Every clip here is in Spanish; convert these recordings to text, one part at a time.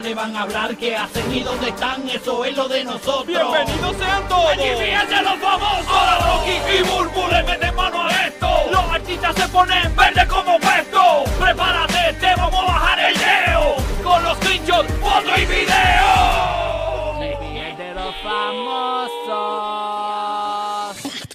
Le van a hablar qué hacen y dónde están, eso es lo de nosotros. ¡Bienvenidos sean todos! ¡Allí fíjense los famosos! Ahora Rocky y Burbu le meten mano a esto. Los artistas se ponen verde como puesto. Prepárate, te vamos a bajar el leo. Con los screenshots, foto y video. de los famosos.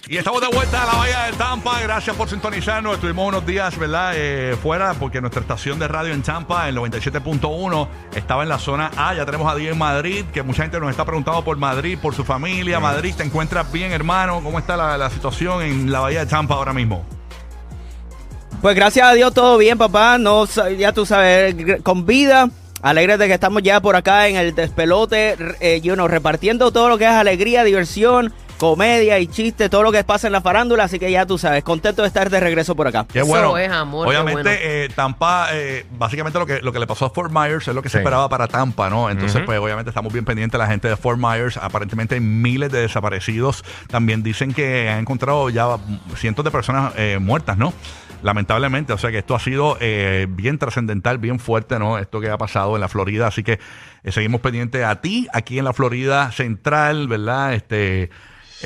Y estamos de vuelta a la Bahía de Tampa. Gracias por sintonizarnos. Estuvimos unos días, ¿verdad? Eh, fuera porque nuestra estación de radio en Tampa, el 97.1, estaba en la zona A. Ya tenemos a Diego en Madrid, que mucha gente nos está preguntando por Madrid, por su familia. Madrid, ¿te encuentras bien, hermano? ¿Cómo está la, la situación en la Bahía de Tampa ahora mismo? Pues gracias a Dios todo bien, papá. No, ya tú sabes, con vida. Alegres de que estamos ya por acá en el despelote, eh, you know, repartiendo todo lo que es alegría, diversión, comedia y chiste, todo lo que pasa en la farándula. Así que ya tú sabes, contento de estar de regreso por acá. Qué Eso bueno. es amor, qué Obviamente, bueno. eh, Tampa, eh, básicamente lo que, lo que le pasó a Fort Myers es lo que se Sí. esperaba para Tampa, ¿no? Entonces, Ujú. pues obviamente estamos bien pendientes de la gente de Fort Myers. Aparentemente hay miles de desaparecidos. También dicen que han encontrado ya cientos de personas eh, muertas, ¿no? Lamentablemente, o sea que esto ha sido eh, bien trascendental, bien fuerte, ¿no? Esto que ha pasado en la Florida, así que eh, seguimos pendientes a ti aquí en la Florida Central, ¿verdad? Este,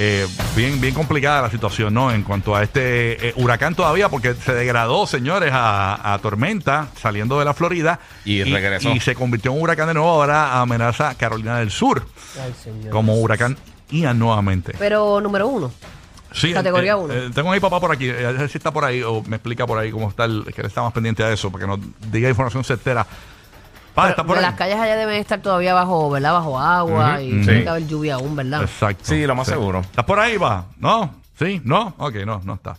eh, bien, bien complicada la situación, ¿no? En cuanto a este eh, huracán todavía, porque se degradó, señores, a, a tormenta saliendo de la Florida. Y regresó. Y se convirtió en un huracán de nuevo, ahora amenaza Carolina del Sur como huracán Ian nuevamente. Pero número uno. Sí, Categoría eh, uno. eh, tengo a mi papá por aquí, eh, a ver si está por ahí o me explica por ahí cómo está, el, que él está más pendiente de eso, para que nos diga información certera. Pa, Pero- está por pero ahí. las calles allá deben estar todavía bajo, ¿verdad? Bajo agua Ujú, y sí. tiene que haber lluvia aún, ¿verdad? Exacto. Sí, lo más seguro. ¿Estás por ahí, va? ¿No? ¿Sí? ¿No? Ok, no, no está.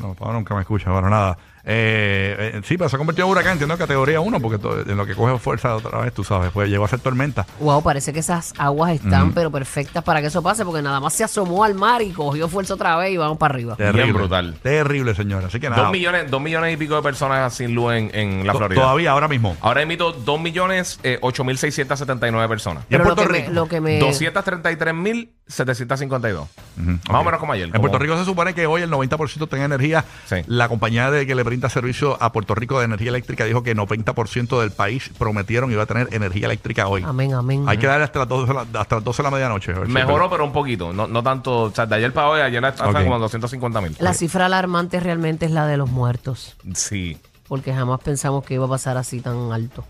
No, papá nunca me escucha, bueno, nada. Eh, eh, sí, pero se ha convertido en huracán, entiendo categoría 1, porque en lo que coge fuerza otra vez, tú sabes, pues llegó a ser tormenta. Wow, parece que esas aguas están pero perfectas para que eso pase, porque nada más se asomó al mar y cogió fuerza otra vez y vamos para arriba. Terrible. brutal. Terrible, señora. Así que nada. Dos millones, dos millones y pico de personas sin luz en, en la To- Florida. Todavía, ahora mismo. Ahora emito 2 millones eh, 8 mil 679 personas. ¿Y en Pero lo Puerto que, me, Rico? lo que me... 233 mil 752. Ujú, Más ok. o menos como ayer. En como- Puerto Rico se supone que hoy el 90% tenga energía. Sí. La compañía de que le brinda servicio a Puerto Rico de energía eléctrica dijo que 90% del país prometieron iba a tener energía eléctrica hoy. Amén, amén. Hay que darle hasta las 12 de la, hasta las 12 de la medianoche. si Mejoró, pero un poquito. No, no tanto. O sea, de ayer para hoy, ayer hasta Ok. como 250 mil. La cifra alarmante realmente es la de los muertos, Sí. porque jamás pensamos que iba a pasar así tan alto.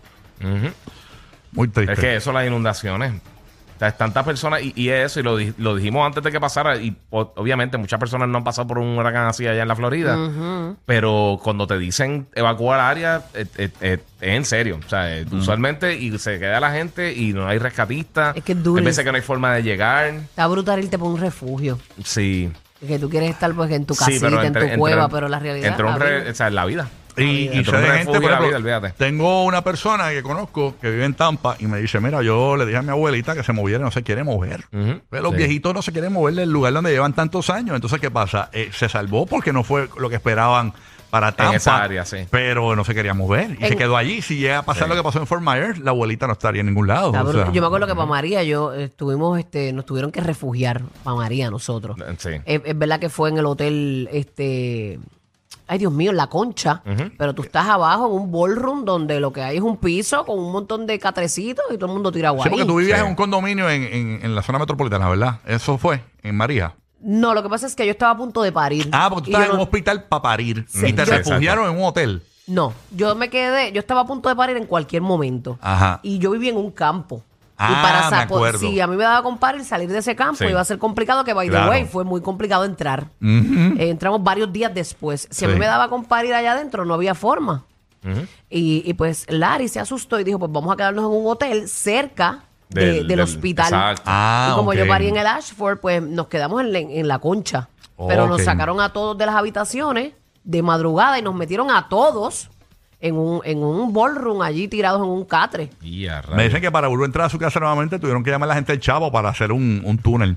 Muy triste. Es que eso, las inundaciones. O sea, es tantas personas, y, y eso, y lo, lo dijimos antes de que pasara, y o- obviamente muchas personas no han pasado por un huracán así allá en la Florida, pero cuando te dicen evacuar área, eh, eh, eh, es en serio. O sea, usualmente y se queda la gente y no hay rescatistas. Es que es duro. Hay veces que no hay forma de llegar. Está brutal irte por un refugio. Sí. Que tú quieres estar pues en tu Sí, casita, pero en entre- tu entre- cueva, pero la realidad Entre un re- o sea, en la vida. Y, y sé de gente, por la ejemplo, vida, tengo una persona que conozco que vive en Tampa y me dice, mira, yo le dije a mi abuelita que se moviera y no se quiere mover. Pero los sí. viejitos no se quieren mover del lugar donde llevan tantos años. Entonces, ¿qué pasa? Eh, se salvó porque no fue lo que esperaban para Tampa. esa área, sí. Pero no se quería mover y En- se quedó allí. Si llega a pasar Sí. lo que pasó en Fort Myers, la abuelita no estaría en ningún lado. O sea. yo me acuerdo que para María yo eh, estuvimos, este, nos tuvieron que refugiar para María nosotros. Sí. Es, es verdad que fue en el hotel, este, ay Dios mío, en la concha, Ujú. pero tú estás abajo en un ballroom donde lo que hay es un piso con un montón de catrecitos y todo el mundo tira agua. Sí, porque tú vivías Sí. en un condominio en, en- en la zona metropolitana, ¿verdad? Eso fue en María. No, lo que pasa es que yo estaba a punto de parir. Ah, porque tú Y estabas yo en un no- hospital para parir. Sí, y te yo- refugiaron en un hotel. No, yo me quedé, yo estaba a punto de parir en cualquier momento. Ajá. Y yo vivía en un campo. Ah, y para me sa- por- acuerdo. Si a mí me daba con parir salir de ese campo, Sí. iba a ser complicado, que by Claro. the way, fue muy complicado entrar. Ujú. Eh, entramos varios días después. Si a Sí. mí me daba con parir allá adentro, no había forma. y, y pues Larry se asustó y dijo, pues vamos a quedarnos en un hotel cerca de- Del- del, del- hospital. exacto. Ah, y como ok. yo parí en el Ashford, pues nos quedamos en, la- en la concha. Pero nos Ok. sacaron a todos de las habitaciones de madrugada y nos metieron a todos en un, en un ballroom allí tirados en un catre. Y a Me dicen que para volver a entrar a su casa nuevamente tuvieron que llamar a la gente del Chavo para hacer un, un túnel.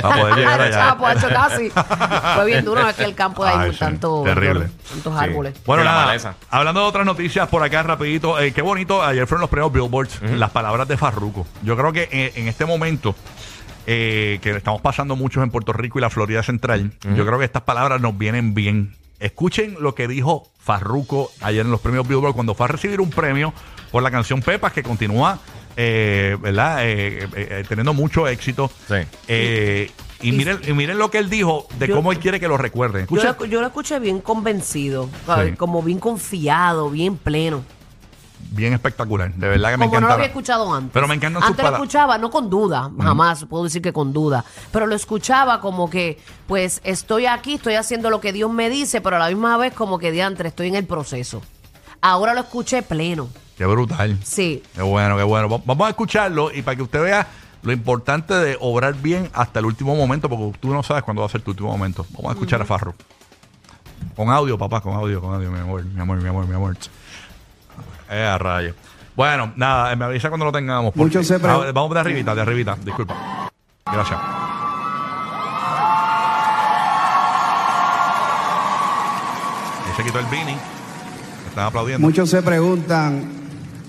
Para poder llegar allá. Chapo, hacho, casi. Fue bien duro, que el campo de ahí Ay, muy sí, tanto, terrible. tantos Sí. árboles. Bueno, De la nada, maleza. hablando de otras noticias por acá rapidito, eh, qué bonito, ayer fueron los premios Billboards, las palabras de Farruko. Yo creo que eh, en este momento eh, que estamos pasando muchos en Puerto Rico y la Florida Central, yo creo que estas palabras nos vienen bien. Escuchen lo que dijo Farruko ayer en los premios Billboard cuando fue a recibir un premio por la canción Pepas que continúa, eh, ¿verdad? Eh, eh, eh, teniendo mucho éxito. Sí. Eh, y, miren, y miren lo que él dijo de Yo- cómo él quiere que lo recuerden. Yo lo, yo lo escuché bien convencido, como bien confiado, bien pleno. Bien espectacular. De verdad que me Como no encanta. lo había escuchado antes. Pero me encantan sus Antes lo escuchaba, no con duda, jamás puedo decir que con duda. Pero lo escuchaba como que, pues estoy aquí, estoy haciendo lo que Dios me dice, pero a la misma vez como que diantre, estoy en el proceso. Ahora lo escuché pleno. Qué brutal. Sí. Qué bueno, qué bueno. Va- Vamos a escucharlo y para que usted vea lo importante de obrar bien hasta el último momento, porque tú no sabes cuándo va a ser tu último momento. Vamos a escuchar a Farro. Con audio, papá, con audio, con audio, mi amor, mi amor, mi amor, mi amor. Eh, a rayo. Bueno, nada, me avisa cuando lo tengamos. porque- Muchos se pre- Ah, Vamos de arribita, de arribita, disculpa. Gracias. Ahí se quitó el. Me Están aplaudiendo. Muchos se preguntan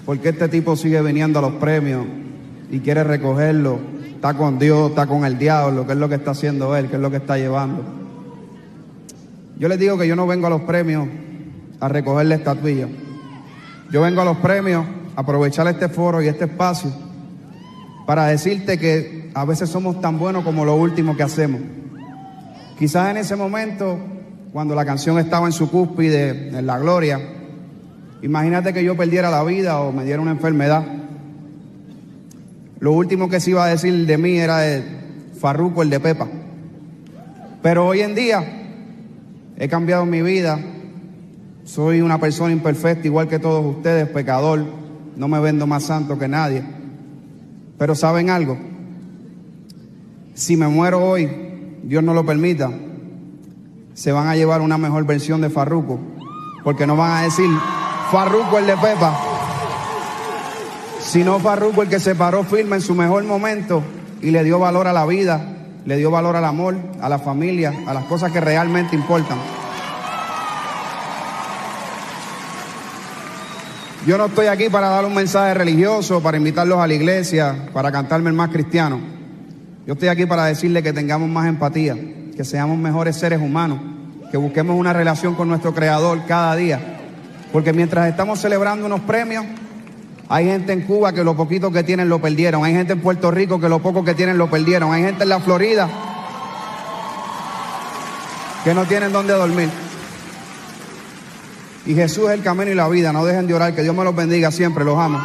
por qué este tipo sigue viniendo a los premios y quiere recogerlo. Está con Dios, está con el diablo, qué es lo que está haciendo él, qué es lo que está llevando. Yo les digo que yo no vengo a los premios a recogerle estatuillas. Yo vengo a los premios a aprovechar este foro y este espacio para decirte que a veces somos tan buenos como lo último que hacemos. Quizás en ese momento, cuando la canción estaba en su cúspide, en la gloria, imagínate que yo perdiera la vida o me diera una enfermedad. Lo último que se iba a decir de mí era de Farruco, el de Pepa. Pero hoy en día he cambiado mi vida. Soy una persona imperfecta, igual que todos ustedes, pecador. No me vendo más santo que nadie. Pero ¿saben algo? Si me muero hoy, Dios no lo permita, se van a llevar una mejor versión de Farruco. Porque no van a decir Farruco el de Pepa, sino Farruco el que se paró firme en su mejor momento y le dio valor a la vida, le dio valor al amor, a la familia, a las cosas que realmente importan. Yo no estoy aquí para dar un mensaje religioso, para invitarlos a la iglesia, para cantarme el más cristiano. Yo estoy aquí para decirle que tengamos más empatía, que seamos mejores seres humanos, que busquemos una relación con nuestro Creador cada día. Porque mientras estamos celebrando unos premios, hay gente en Cuba que lo poquito que tienen lo perdieron, hay gente en Puerto Rico que lo poco que tienen lo perdieron, hay gente en la Florida que no tienen dónde dormir. Y Jesús es el camino y la vida, no dejen de orar, que Dios me los bendiga siempre, los amo.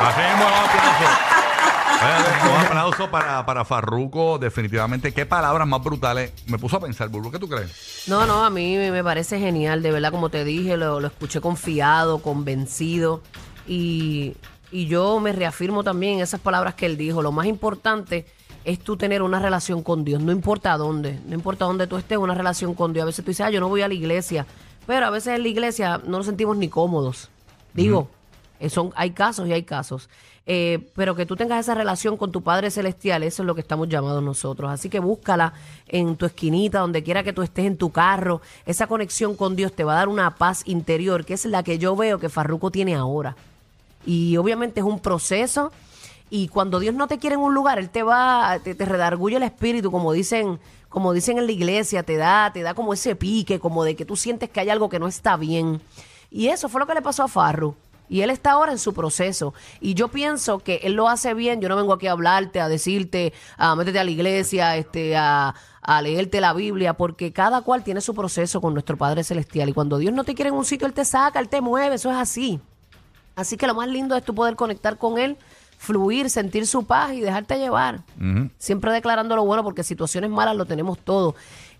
Así mismo, un aplauso. Un aplauso para, para Farruko, definitivamente. Qué palabras más brutales. Me puso a pensar, Burbu, ¿qué tú crees? No, no, a mí me parece genial, de verdad, como te dije, lo, lo escuché confiado, convencido y, y yo me reafirmo también en esas palabras que él dijo. Lo más importante es tú tener una relación con Dios, no importa dónde, no importa dónde tú estés, una relación con Dios. A veces tú dices, ah, yo no voy a la iglesia, pero a veces en la iglesia no nos sentimos ni cómodos. Digo, eh, son, hay casos y hay casos. Eh, pero que tú tengas esa relación con tu Padre Celestial, eso es lo que estamos llamados nosotros. Así que búscala en tu esquinita, donde quiera que tú estés en tu carro. Esa conexión con Dios te va a dar una paz interior, que es la que yo veo que Farruco tiene ahora. Y obviamente es un proceso. Y cuando Dios no te quiere en un lugar, Él te va, te, te redarguye el espíritu, como dicen, como dicen en la iglesia, te da, te da como ese pique, como de que tú sientes que hay algo que no está bien. Y eso fue lo que le pasó a Farru. Y él está ahora en su proceso. Y yo pienso que él lo hace bien. Yo no vengo aquí a hablarte, a decirte, a métete a la iglesia, este, a, a leerte la Biblia, porque cada cual tiene su proceso con nuestro Padre Celestial. Y cuando Dios no te quiere en un sitio, Él te saca, Él te mueve. Eso es así. Así que lo más lindo es tú poder conectar con Él, fluir, sentir su paz y dejarte llevar. Siempre declarando lo bueno, porque situaciones malas lo tenemos todo.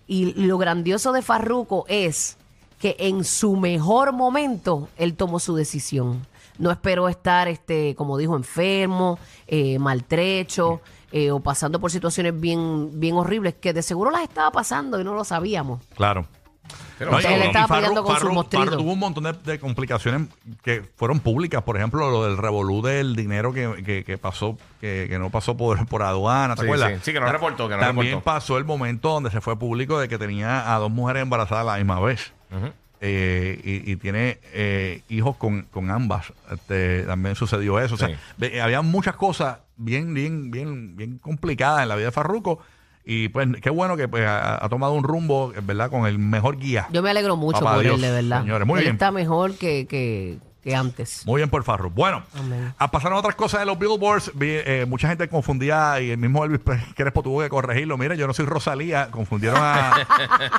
Y lo grandioso de Farruco es que en su mejor momento él tomó su decisión. No esperó estar, este, como dijo, enfermo, eh, maltrecho eh, o pasando por situaciones bien, bien horribles que de seguro las estaba pasando y no lo sabíamos. Claro. Pero No, Él estaba peleando con su Farru- tuvo un montón de, de complicaciones que fueron públicas. Por ejemplo, lo del revolú del dinero que, que- que pasó, que, que no pasó por, por aduana, ¿te Sí, acuerdas? sí. Sí, que no reportó, que no También reportó. pasó el momento donde se fue público de que tenía a dos mujeres embarazadas a la misma vez. Eh, y, y tiene eh, hijos con, con ambas. Este, también sucedió eso. O sea, Sí. había muchas cosas bien, bien, bien, bien complicadas en la vida de Farruko. Y pues qué bueno que pues, ha, ha tomado un rumbo, ¿verdad? Con el mejor guía. Yo me alegro mucho Papá por Dios, él, de verdad. señores, muy él bien. está mejor que, que, que antes. Muy bien por Farru. Bueno, Amén. a pasaron otras cosas de los billboards. Vi, eh, mucha gente confundía y el mismo Elvis Crespo tuvo que corregirlo. Mira, yo no soy Rosalía. Confundieron a,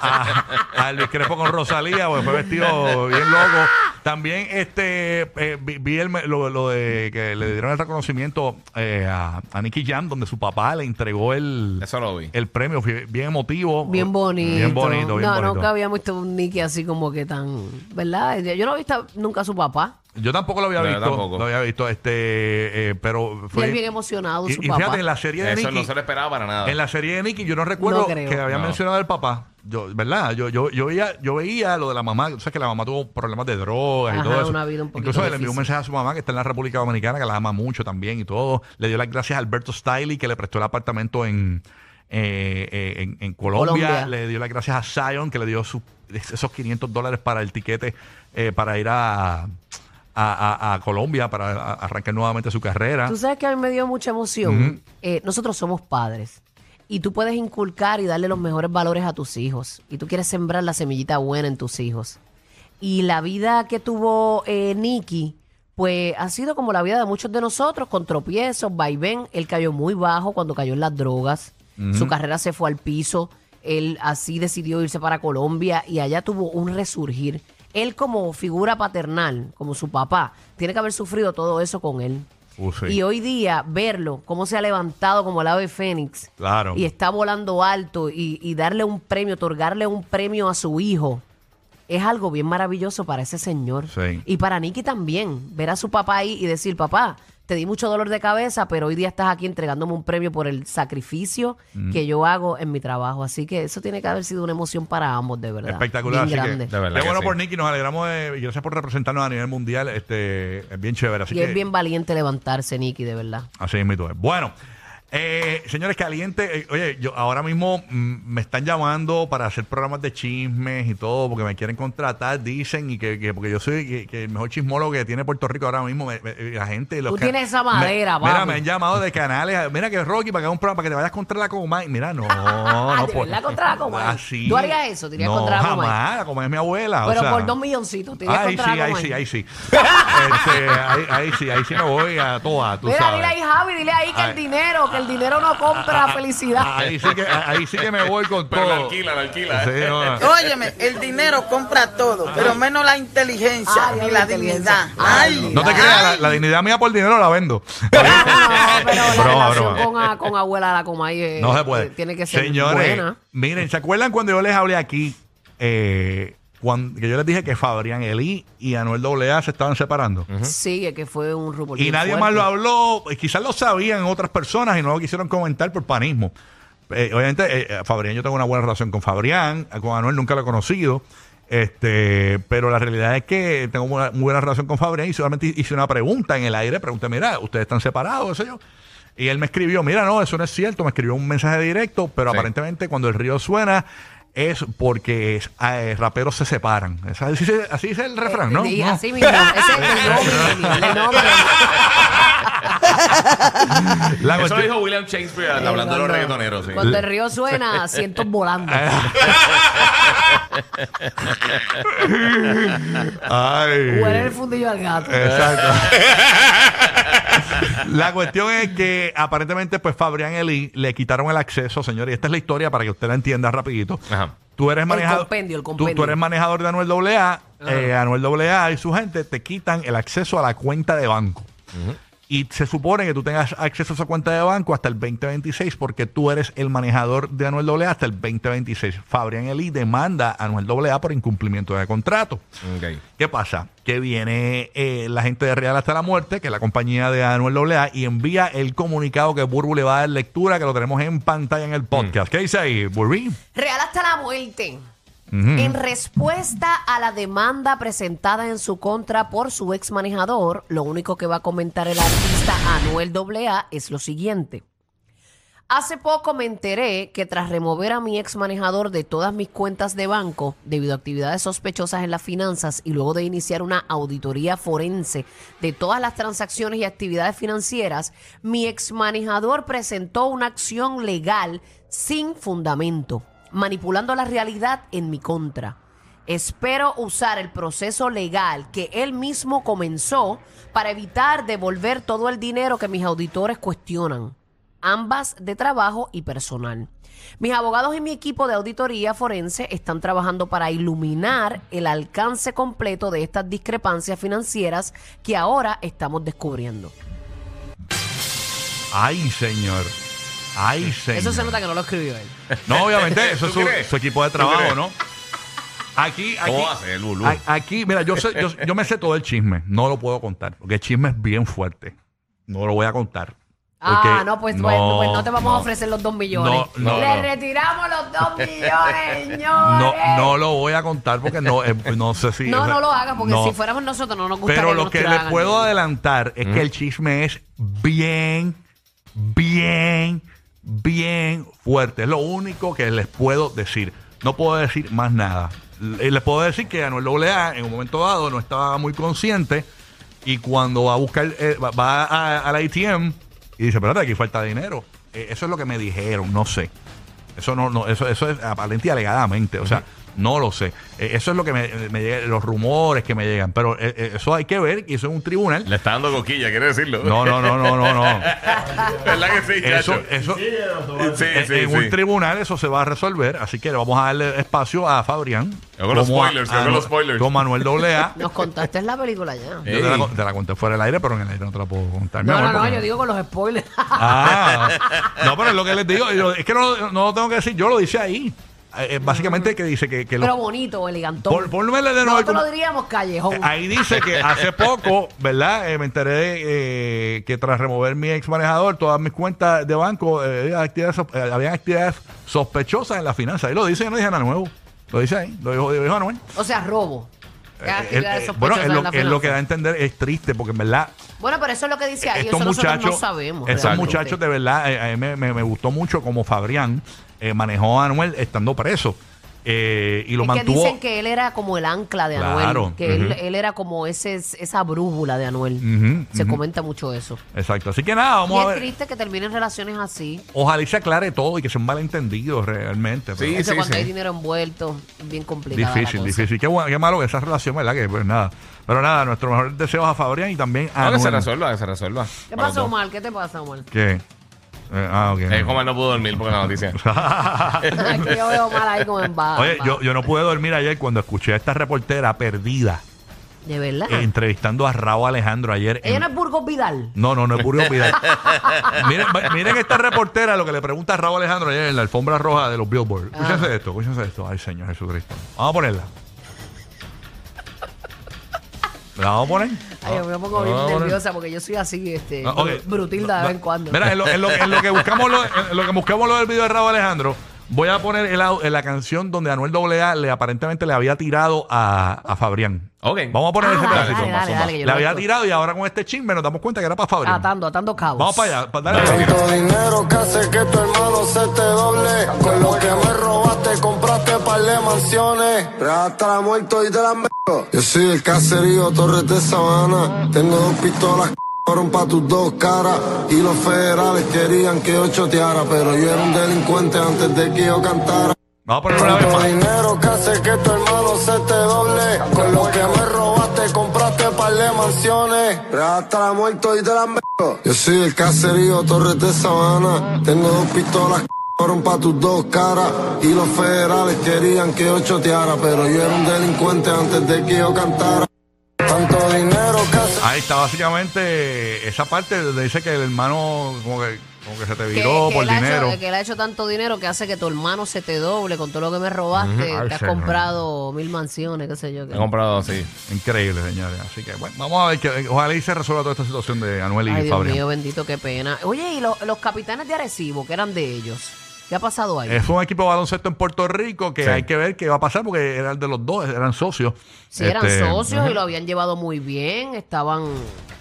a- a Elvis Crespo con Rosalía porque fue vestido bien loco. También este eh, vi, vi el lo, lo de que le dieron el reconocimiento eh, a, a Nicky Jam, donde su papá le entregó el, Eso lo vi. el premio. Bien emotivo. Bien bonito. Bien bonito, bien no, bonito. nunca habíamos visto un Nicky así como que tan, ¿verdad? Yo no he visto nunca a su papá. Yo tampoco lo había visto. tampoco. Lo había visto, este, eh, pero Y fue él bien emocionado, Y, su y papá. fíjate, en la serie de Eso Nicky, no se lo esperaba para nada. en la serie de Nicky, yo no recuerdo No creo. que había No. mencionado al papá. Yo, ¿verdad? Yo, yo, yo veía, yo veía lo de la mamá. O sea, que la mamá tuvo problemas de drogas y Ajá, todo eso. una vida un poquito Incluso le envió un difícil. mensaje a su mamá que está en la República Dominicana, que la ama mucho también y todo. Le dio las gracias a Alberto Stiley, que le prestó el apartamento en, eh, eh, en, en Colombia. Colombia. Le dio las gracias a Zion, que le dio su- esos 500 dólares para el tiquete eh, para ir a, a, a- a Colombia, para a- arrancar nuevamente su carrera. Tú sabes que a mí me dio mucha emoción. Eh, nosotros somos padres. Y tú puedes inculcar y darle los mejores valores a tus hijos. Y tú quieres sembrar la semillita buena en tus hijos. Y la vida que tuvo eh, Nicky, pues ha sido como la vida de muchos de nosotros, con tropiezos, vaivén. Él cayó muy bajo cuando cayó en las drogas. Su carrera se fue al piso. Él así decidió irse para Colombia y allá tuvo un resurgir. Él como figura paternal, como su papá, tiene que haber sufrido todo eso con él. Uh, sí. Y hoy día verlo, cómo se ha levantado como el ave fénix. Claro. Y está volando alto y, y darle un premio, otorgarle un premio a su hijo. Es algo bien maravilloso para ese señor. Sí. Y para Nicky también. Ver a su papá ahí y decir, papá, te di mucho dolor de cabeza, pero hoy día estás aquí entregándome un premio por el sacrificio Mm. que yo hago en mi trabajo. Así que eso tiene que haber sido una emoción para ambos, de verdad. Espectacular. Bien así que, grande. De verdad qué que bueno sí. por Nicky, nos alegramos de, y gracias por representarnos a nivel mundial. Este, es bien chévere. Así y que, es bien valiente levantarse, Nicky, de verdad. Así es. Bueno, eh, señores calientes, eh, oye, yo ahora mismo mm, me están llamando para hacer programas de chismes y todo, porque me quieren contratar, dicen, y que, que- porque yo soy que, que el mejor chismólogo que tiene Puerto Rico ahora mismo, me- me- la gente... Los Tú tienes esa madera, me, Mira, papi. me han llamado de canales, mira que Rocky, para que haga un programa, para que te vayas contra la Comay. Mira, no, no. ¿De verdad contra la Comay? así. ¿Tú harías eso? ¿Te irías no, contra la Comay? jamás, la Comay es mi abuela. o Pero sea. por dos milloncitos, te irías Ahí sí, contra la ahí Comay. sí, ahí sí. Este, ahí, ahí sí, ahí sí me voy a toda, tú Mira, sabes. dile ahí, Javi, dile ahí que Ay. el dinero, que el dinero no compra felicidad. Ahí sí que, ahí sí que me voy con Pero la todo. alquila, la alquila. Sí, ¿eh? no. Óyeme, el dinero compra todo, pero menos la inteligencia Ay, ni la la inteligencia. dignidad. Ay, No te ay. creas, la, la dignidad mía por dinero la vendo. No, pero la Broma, relación broma. Con, a- con abuela la Comay eh, No se puede. tiene que ser Señores, buena. miren, ¿se acuerdan cuando yo les hablé aquí? Eh, cuando, que yo les dije que Fabrián Elí y Anuel AA se estaban separando. Sí, que fue un rumor. Y bien nadie fuerte. más lo habló, eh, quizás lo sabían otras personas y no lo quisieron comentar por panismo. Eh, obviamente, eh, eh, Fabrián, yo tengo una buena relación con Fabrián, con Anuel nunca lo he conocido, este, pero la realidad es que tengo una muy buena relación con Fabrián y solamente hice una pregunta en el aire, pregunté, mira, ¿ustedes están separados? Sé yo. Y él me escribió, mira, no, eso no es cierto, me escribió un mensaje directo, pero Sí. aparentemente cuando el río suena es porque es- eh, raperos se separan. Es- Así, es el refrán, ¿no? Sí, así mismo. Ese es el nombre. El nombre. La Eso cuestión- dijo William Shakespeare hablando de los reggaetoneros. sí. Cuando el río suena, cientos volando. Ay. Huele el fundillo al gato. Exacto. la cuestión es que aparentemente pues Fabrián Eli le quitaron el acceso, señor, y esta es la historia para que usted la entienda rapidito. Ajá. Tú eres manejador. compendio, el tú- Tú, compendio. eres manejador de Anuel AA. eh, Anuel AA y su gente te quitan el acceso a la cuenta de banco. Y se supone que tú tengas acceso a esa cuenta de banco hasta el 2026 porque tú eres el manejador de Anuel AA hasta el 2026. Fabrián Eli demanda a Anuel AA por incumplimiento de contrato. ¿Qué pasa? Que viene eh, la gente de Real hasta la muerte, que es la compañía de Anuel AA, y envía el comunicado que Burbu le va a dar lectura, que lo tenemos en pantalla en el podcast. ¿Qué dice ahí, Burbu? Real hasta la muerte. En respuesta a la demanda presentada en su contra por su ex manejador, lo único que va a comentar el artista Anuel AA es lo siguiente. Hace poco me enteré que tras remover a mi ex manejador de todas mis cuentas de banco debido a actividades sospechosas en las finanzas y luego de iniciar una auditoría forense de todas las transacciones y actividades financieras, mi ex manejador presentó una acción legal sin fundamento, manipulando la realidad en mi contra. Espero usar el proceso legal que él mismo comenzó para evitar devolver todo el dinero que mis auditores cuestionan ambas de trabajo y personal. Mis abogados y mi equipo de auditoría forense están trabajando para iluminar el alcance completo de estas discrepancias financieras que ahora estamos descubriendo. Ay, señor. Ay, señor. Eso se nota que no lo escribió él. No, obviamente, eso es ¿Tú su, crees? su equipo de ¿Tú trabajo, crees? ¿no? Aquí, aquí, ¿Cómo va a ser, Lulú? a- aquí, mira, yo, sé, yo, yo me sé todo el chisme, no lo puedo contar, porque el chisme es bien fuerte. No lo voy a contar. Ah, porque- no, pues, bueno, pues no te vamos a ofrecer los dos millones. No, no, Le no. retiramos los dos millones, No, señores. no lo voy a contar porque no, eh, no sé si. No, o sea, no lo haga porque no. si fuéramos nosotros no nos gustaría Pero lo nos que le puedo el- adelantar es que el chisme es bien, bien, bien fuerte. Es lo único que les puedo decir. No puedo decir más nada. L- Les puedo decir que Anuel AA en un momento dado no estaba muy consciente y cuando va a buscar, eh, va, a la ATM y dice, espérate, aquí falta dinero. Eh, eso es lo que me dijeron, no sé. Eso no, no eso, eso es aparente y alegadamente. O sea, no lo sé. Eh, eso es lo que me, me llega, los rumores que me llegan. Pero eh, eh, eso hay que ver, y eso es un tribunal. Le está dando coquilla, ¿quiere decirlo? No, no, no, no, no, no. ¿Verdad que sí, Eso, chacho? eso, Sí, en, sí, en un tribunal eso se va a resolver, así que le vamos a darle espacio a Fabrián. Yo con los a- spoilers, yo con los spoilers. Con Manuel AA. Nos contaste la película ya. Yo te la, Ey. te la conté fuera del aire, pero en el aire no te la puedo contar. No, amor, no, no, yo digo con los spoilers. Ah, no, pero es lo que les digo. yo- Es que no, no lo tengo que decir, yo lo dice ahí. Eh, eh, básicamente que dice que, que Pero los- bonito, elegantón. Por- pónmele de nuevo Nosotros lo diríamos callejón. Eh, Ahí dice que hace poco, ¿verdad? Eh, me enteré eh, que tras remover mi ex manejador, todas mis cuentas de banco, eh, había actividades, sospe- eh, habían actividades sospechosas en la finanza. Ahí lo dice, yo no dije nada nuevo. Lo dice ahí, lo dijo, lo dijo Anuel. O sea, robo. Eh, eh, eh, bueno, es lo, la es lo que da a entender, es triste, porque en verdad, Bueno, pero eso es lo que dice ahí. estos eso muchachos, no sabemos. estos realmente. muchachos de verdad, eh, a mí me, me- me gustó mucho como Fabrián eh, manejó a Anuel estando preso. Eh, y lo es mantuvo. que dicen que él era como el ancla de Anuel. Claro, Que él, era como ese, esa brújula de Anuel. Se comenta mucho eso. Exacto. Así que nada, Y vamos a es ver. triste que terminen relaciones así. Ojalá y se aclare todo y que sea un malentendido realmente. pero- Sí, Eso sí, cuando sí. hay dinero envuelto, es bien complicado. Difícil, difícil. Qué, bueno, qué malo que esa relación, ¿verdad? Que pues nada. Pero nada, nuestros mejores deseos a Fabrián y también a No, que se Anuel. resuelva, que se resuelva. ¿Qué pasó. Omar? ¿Qué te pasa, Omar? ¿Qué? Eh, ah, ok. Eh, como él no pudo dormir porque la noticia. Es que yo veo mal ahí como en ba- Oye, yo, yo no pude dormir ayer cuando escuché a esta reportera perdida De verdad. eh, entrevistando a Raúl Alejandro ayer. Ella en- no es Burgos Vidal. No, no, no es Burgos Vidal. miren, miren esta reportera lo que le pregunta a Raúl Alejandro ayer en la alfombra roja de los Billboard. Ah. Escúchense esto, escúchense esto. Ay, Señor Jesucristo. Vamos a ponerla. ¿La vamos a poner? Ay, yo me pongo bien Ah, bueno. nerviosa porque yo soy así, este, Ah, ok. brutilda de vez en cuando. Mira, en lo, en lo- en lo que buscamos lo, en lo que buscamos lo del video de Raúl Alejandro, voy a poner el au- en la canción donde Anuel AA le aparentemente le había tirado a, a Fabrián. Ok. Vamos a poner Ah, ese dale, pedacito. dale, dale, dale, que yo le lo había busco. tirado y ahora con este chisme nos damos cuenta que era para Fabrián. Atando, atando cabos. Vamos para allá. pa- dale. Tanto dinero que hace que tu hermano se te doble. Con lo que me robaste, compraste par de mansiones. Hasta la muerte y te la meto. Yo soy el caserío Torres de Sabana. Tengo dos pistolas, cabrón, pa' tus dos caras. Y los federales querían que yo choteara. Pero yo era un delincuente antes de que yo cantara. A poner una vez más. dinero que hace que tu hermano se te doble. Con lo que me robaste, compraste par de mansiones. Pero hasta la muerte y te la meto. Yo soy el caserío Torres de Sabana. Tengo dos pistolas, cabrón, pa' tus dos caras. Y los federales querían que yo choteara. Pero yo era un delincuente antes de que yo cantara. Tanto dinero que Ahí está básicamente esa parte donde dice que el hermano como que, como que se te Que, viró que por él ha dinero. hecho, que él ha hecho tanto dinero que hace que tu hermano se te doble con todo lo que me robaste. Ay, te has señor. comprado mil mansiones, qué sé yo. qué. He comprado, sí. Increíble, señores. Así que bueno, vamos a ver que ojalá y se resuelva toda esta situación de Anuel y Ay, Dios Fabrián. mío, bendito, qué pena. Oye, y lo- los capitanes de Arecibo, que eran de ellos. ¿Qué ha pasado ahí? Es un equipo de baloncesto en Puerto Rico que Sí. hay que ver qué va a pasar porque eran de los dos, eran socios. Sí, eran Este, socios y lo habían llevado muy bien, estaban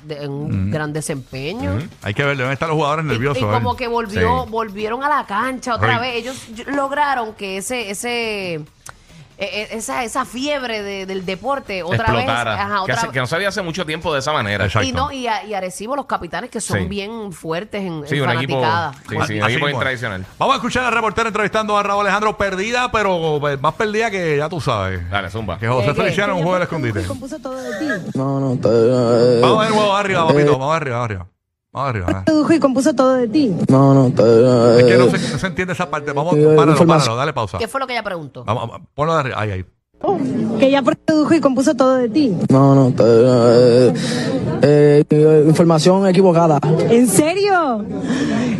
de- en un gran desempeño. Hay que ver, deben estar los jugadores nerviosos. Y, ¿eh? como que volvió, Sí. volvieron a la cancha otra Ay. vez. Ellos lograron que ese, ese, eh, eh, esa, esa fiebre de- del deporte otra Explotara. vez, ajá, que, otra hace- que no se había hace mucho tiempo de esa manera. Exacto. y no y, a- y Arecibo los capitanes que son Sí. bien fuertes en, Sí, en un equipo, sí, sí, un equipo tradicional. Vamos a escuchar a la reportera entrevistando a Raúl Alejandro perdida, pero pues, más perdida que ya tú sabes. Dale, zumba. Que José. Feliciano un juego del escondite. No, no, está- eh, Vamos a ver nuevo arriba, papito. Vamos arriba, arriba. Vamos arriba. eh. produjo y compuso todo de ti. No, no, está- Es que no eh, se, no se entiende esa parte. Vamos, Eh, páralo, páralo, dale pausa. ¿Qué fue lo que ella preguntó? Vamos, vamos, ponlo de arriba. Ahí, ahí. Que ella produjo y compuso todo de ti. No, no, está- eh, eh, información equivocada. ¿En serio?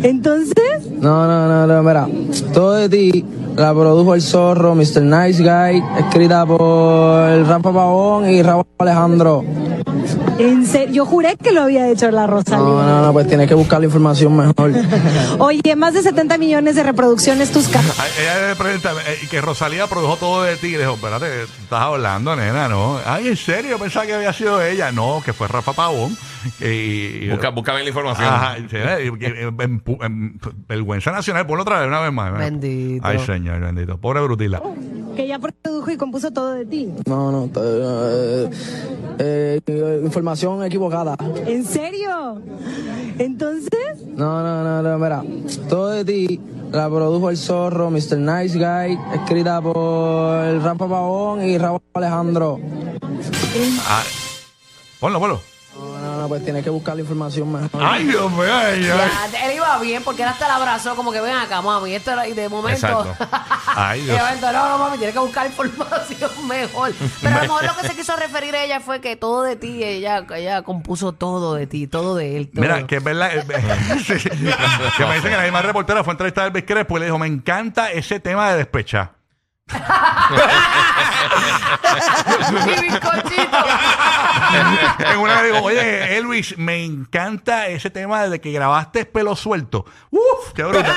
Entonces. No, no, no, no, mira. Todo de ti la produjo el zorro, Mr. Nice Guy, escrita por Rafa Pavón y Raúl Alejandro. En serio, yo juré que lo había hecho la Rosalía. No, no, no, pues tienes que buscar la información mejor. Oye, más de 70 millones de reproducciones tus ca- Ay, Ella le pregunta eh, que Rosalía produjo todo de ti. Dijo, espérate, estás hablando, nena, ¿no? Ay, ¿en serio? Pensaba que había sido ella. No, que fue Rafa Pavón. Y, y- Busca, busca bien la información. Ajá, sí, eh, y- y- en- en- en- vergüenza nacional, ponlo otra vez, una vez más. Bendito. Ay, señor, bendito. Pobre Brutila. Que ella produjo y compuso todo de ti. No, no, eh, eh, información equivocada. ¿En serio? Entonces. No, no, no, no, mira. Todo de ti la produjo el zorro, Mr. Nice Guy, escrita por Rafa Pavón y Raúl Alejandro. Ah, ponlo, ponlo. No, no, no, pues tienes que buscar la información mejor. Ay, Dios mío. ay, ay. Ya, él iba bien porque él hasta la abrazó como que ven acá, mami. Esto era- y de momento. Exacto. Ay, Y Dios. de momento, no, no, mami, tienes que buscar información mejor. Pero a lo mejor lo que se quiso referir a ella fue que todo de ti, ella, ella compuso todo de ti, todo de él. todo. Mira, que es verdad. eh, sí, que me dicen que la misma reportera fue a entrevistar a Elvis Crespo y le dijo: Me encanta ese tema de despechar. Y bizcochito. en una le digo, oye, Elvis, me encanta ese tema desde que grabaste pelo suelto. ¡Uf! ¡Qué brutal!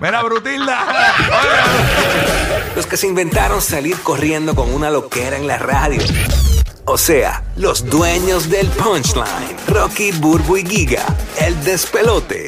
Mira, Brutilda. Los que se inventaron salir corriendo con una loquera en la radio. O sea, los dueños del punchline. Rocky, Burbu y Giga. El despelote.